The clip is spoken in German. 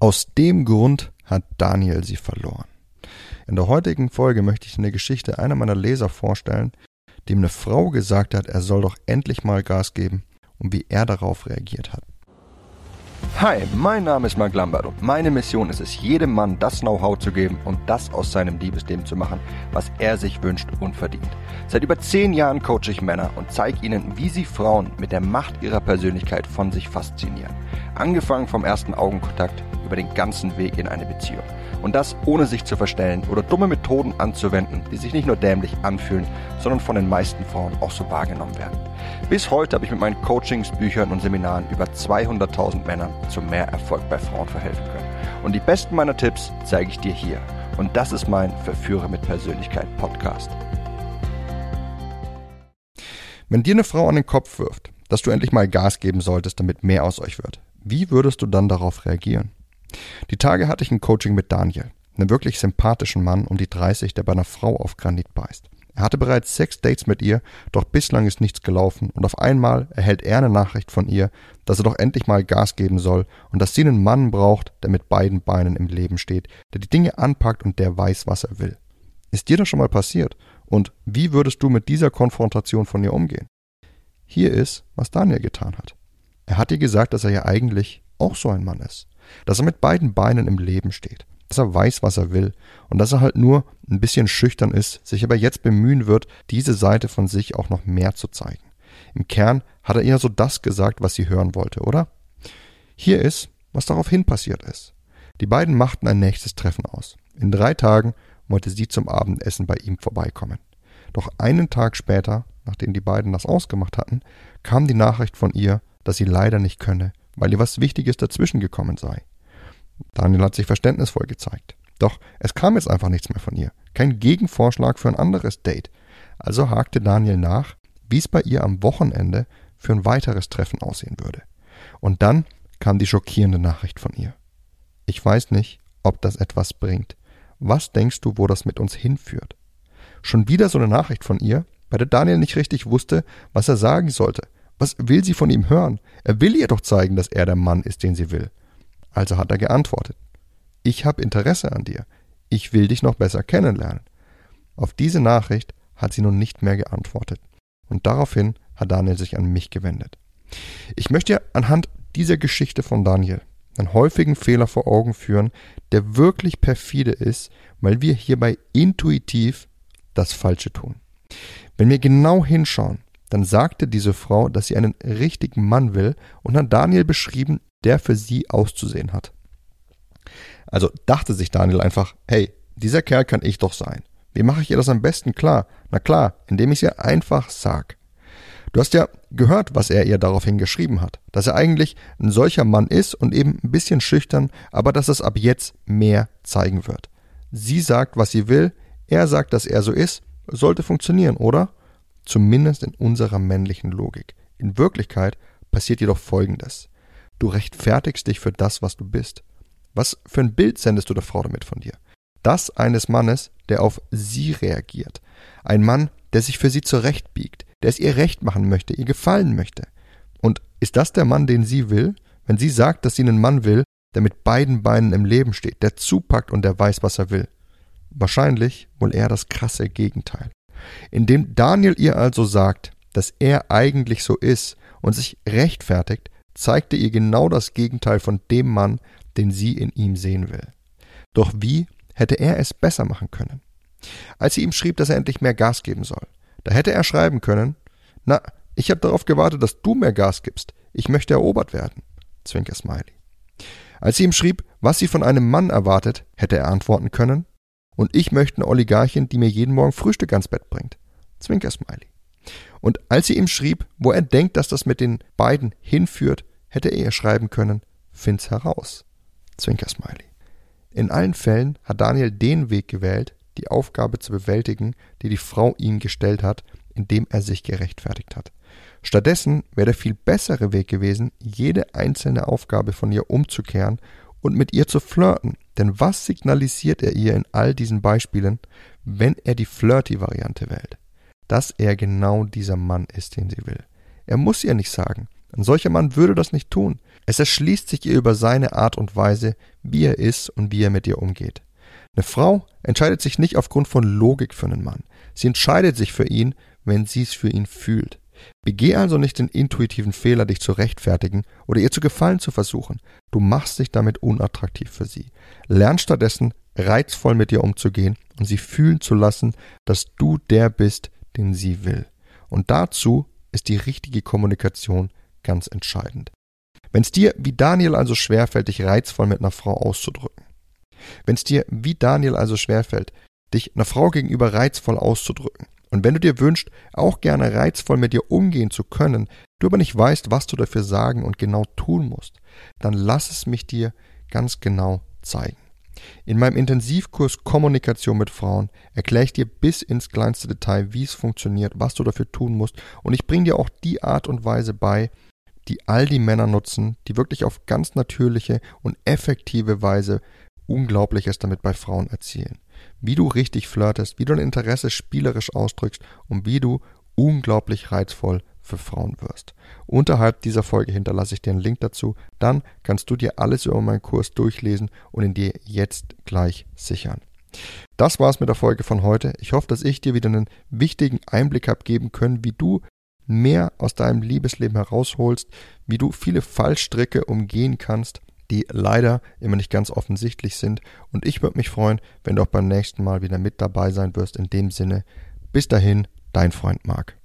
Aus dem Grund hat Daniel sie verloren. In der heutigen Folge möchte ich eine Geschichte einer meiner Leser vorstellen, dem eine Frau gesagt hat, er soll doch endlich mal Gas geben und wie er darauf reagiert hat. Hi, mein Name ist Mark Lambert und meine Mission ist es, jedem Mann das Know-how zu geben und das aus seinem Liebesleben zu machen, was er sich wünscht und verdient. Seit über zehn Jahren coache ich Männer und zeige ihnen, wie sie Frauen mit der Macht ihrer Persönlichkeit von sich faszinieren. Angefangen vom ersten Augenkontakt über den ganzen Weg in eine Beziehung. Und das ohne sich zu verstellen oder dumme Methoden anzuwenden, die sich nicht nur dämlich anfühlen, sondern von den meisten Frauen auch so wahrgenommen werden. Bis heute habe ich mit meinen Coachings, Büchern und Seminaren über 200.000 Männern zu mehr Erfolg bei Frauen verhelfen können. Und die besten meiner Tipps zeige ich dir hier. Und das ist mein Verführer mit Persönlichkeit Podcast. Wenn dir eine Frau an den Kopf wirft, dass du endlich mal Gas geben solltest, damit mehr aus euch wird, wie würdest du dann darauf reagieren? Die Tage hatte ich ein Coaching mit Daniel, einem wirklich sympathischen Mann um die 30, der bei einer Frau auf Granit beißt. Er hatte bereits sechs Dates mit ihr, doch bislang ist nichts gelaufen und auf einmal erhält er eine Nachricht von ihr, dass er doch endlich mal Gas geben soll und dass sie einen Mann braucht, der mit beiden Beinen im Leben steht, der die Dinge anpackt und der weiß, was er will. Ist dir das schon mal passiert? Und wie würdest du mit dieser Konfrontation von ihr umgehen? Hier ist, was Daniel getan hat. Er hat ihr gesagt, dass er ja eigentlich auch so ein Mann ist dass er mit beiden Beinen im Leben steht, dass er weiß, was er will und dass er halt nur ein bisschen schüchtern ist, sich aber jetzt bemühen wird, diese Seite von sich auch noch mehr zu zeigen. Im Kern hat er ihr so das gesagt, was sie hören wollte, oder? Hier ist, was daraufhin passiert ist. Die beiden machten ein nächstes Treffen aus. In drei Tagen wollte sie zum Abendessen bei ihm vorbeikommen. Doch einen Tag später, nachdem die beiden das ausgemacht hatten, kam die Nachricht von ihr, dass sie leider nicht könne, weil ihr was Wichtiges dazwischen gekommen sei. Daniel hat sich verständnisvoll gezeigt. Doch es kam jetzt einfach nichts mehr von ihr. Kein Gegenvorschlag für ein anderes Date. Also hakte Daniel nach, wie es bei ihr am Wochenende für ein weiteres Treffen aussehen würde. Und dann kam die schockierende Nachricht von ihr. Ich weiß nicht, ob das etwas bringt. Was denkst du, wo das mit uns hinführt? Schon wieder so eine Nachricht von ihr, bei der Daniel nicht richtig wusste, was er sagen sollte. Was will sie von ihm hören? Er will ihr doch zeigen, dass er der Mann ist, den sie will. Also hat er geantwortet. Ich habe Interesse an dir. Ich will dich noch besser kennenlernen. Auf diese Nachricht hat sie nun nicht mehr geantwortet. Und daraufhin hat Daniel sich an mich gewendet. Ich möchte anhand dieser Geschichte von Daniel einen häufigen Fehler vor Augen führen, der wirklich perfide ist, weil wir hierbei intuitiv das Falsche tun. Wenn wir genau hinschauen, dann sagte diese Frau, dass sie einen richtigen Mann will und hat Daniel beschrieben, der für sie auszusehen hat. Also dachte sich Daniel einfach, hey, dieser Kerl kann ich doch sein. Wie mache ich ihr das am besten klar? Na klar, indem ich es ihr einfach sag. Du hast ja gehört, was er ihr daraufhin geschrieben hat, dass er eigentlich ein solcher Mann ist und eben ein bisschen schüchtern, aber dass es ab jetzt mehr zeigen wird. Sie sagt, was sie will, er sagt, dass er so ist, sollte funktionieren, oder? Zumindest in unserer männlichen Logik. In Wirklichkeit passiert jedoch Folgendes. Du rechtfertigst dich für das, was du bist. Was für ein Bild sendest du der Frau damit von dir? Das eines Mannes, der auf sie reagiert. Ein Mann, der sich für sie zurechtbiegt, der es ihr recht machen möchte, ihr gefallen möchte. Und ist das der Mann, den sie will? Wenn sie sagt, dass sie einen Mann will, der mit beiden Beinen im Leben steht, der zupackt und der weiß, was er will. Wahrscheinlich wohl eher das krasse Gegenteil. Indem Daniel ihr also sagt, dass er eigentlich so ist und sich rechtfertigt, zeigte ihr genau das Gegenteil von dem Mann, den sie in ihm sehen will. Doch wie hätte er es besser machen können? Als sie ihm schrieb, dass er endlich mehr Gas geben soll, da hätte er schreiben können, na, ich habe darauf gewartet, dass du mehr Gas gibst. Ich möchte erobert werden. Zwinker Smiley. Als sie ihm schrieb, was sie von einem Mann erwartet, hätte er antworten können, und ich möchte eine Oligarchin, die mir jeden Morgen Frühstück ans Bett bringt. Zwinker-Smiley. Und als sie ihm schrieb, wo er denkt, dass das mit den beiden hinführt, hätte er ihr schreiben können, find's heraus. Zwinker-Smiley. In allen Fällen hat Daniel den Weg gewählt, die Aufgabe zu bewältigen, die die Frau ihm gestellt hat, indem er sich gerechtfertigt hat. Stattdessen wäre der viel bessere Weg gewesen, jede einzelne Aufgabe von ihr umzukehren und mit ihr zu flirten. Denn was signalisiert er ihr in all diesen Beispielen, wenn er die Flirty-Variante wählt? Dass er genau dieser Mann ist, den sie will. Er muss ihr nicht sagen, Ein solcher Mann würde das nicht tun. Es erschließt sich ihr über seine Art und Weise, wie er ist und wie er mit ihr umgeht. Eine Frau entscheidet sich nicht aufgrund von Logik für einen Mann. Sie entscheidet sich für ihn, wenn sie es für ihn fühlt. Begeh also nicht den intuitiven Fehler, dich zu rechtfertigen oder ihr zu gefallen zu versuchen. Du machst dich damit unattraktiv für sie. Lern stattdessen, reizvoll mit ihr umzugehen und sie fühlen zu lassen, dass du der bist, den sie will. Und dazu ist die richtige Kommunikation ganz entscheidend. Wenn es dir wie Daniel also schwerfällt, dich reizvoll mit einer Frau auszudrücken, wenn es dir wie Daniel also schwerfällt, dich einer Frau gegenüber reizvoll auszudrücken, und wenn du dir wünschst, auch gerne reizvoll mit dir umgehen zu können, du aber nicht weißt, was du dafür sagen und genau tun musst, dann lass es mich dir ganz genau zeigen. In meinem Intensivkurs Kommunikation mit Frauen erkläre ich dir bis ins kleinste Detail, wie es funktioniert, was du dafür tun musst und ich bringe dir auch die Art und Weise bei, die all die Männer nutzen, die wirklich auf ganz natürliche und effektive Weise Unglaubliches damit bei Frauen erzielen. Wie du richtig flirtest, wie du dein Interesse spielerisch ausdrückst und wie du unglaublich reizvoll für Frauen wirst. Unterhalb dieser Folge hinterlasse ich dir einen Link dazu, dann kannst du dir alles über meinen Kurs durchlesen und ihn dir jetzt gleich sichern. Das war's mit der Folge von heute. Ich hoffe, dass ich dir wieder einen wichtigen Einblick habe geben können, wie du mehr aus deinem Liebesleben herausholst, wie du viele Fallstricke umgehen kannst, die leider immer nicht ganz offensichtlich sind. Und ich würde mich freuen, wenn du auch beim nächsten Mal wieder mit dabei sein wirst. In dem Sinne, bis dahin, dein Freund Marc.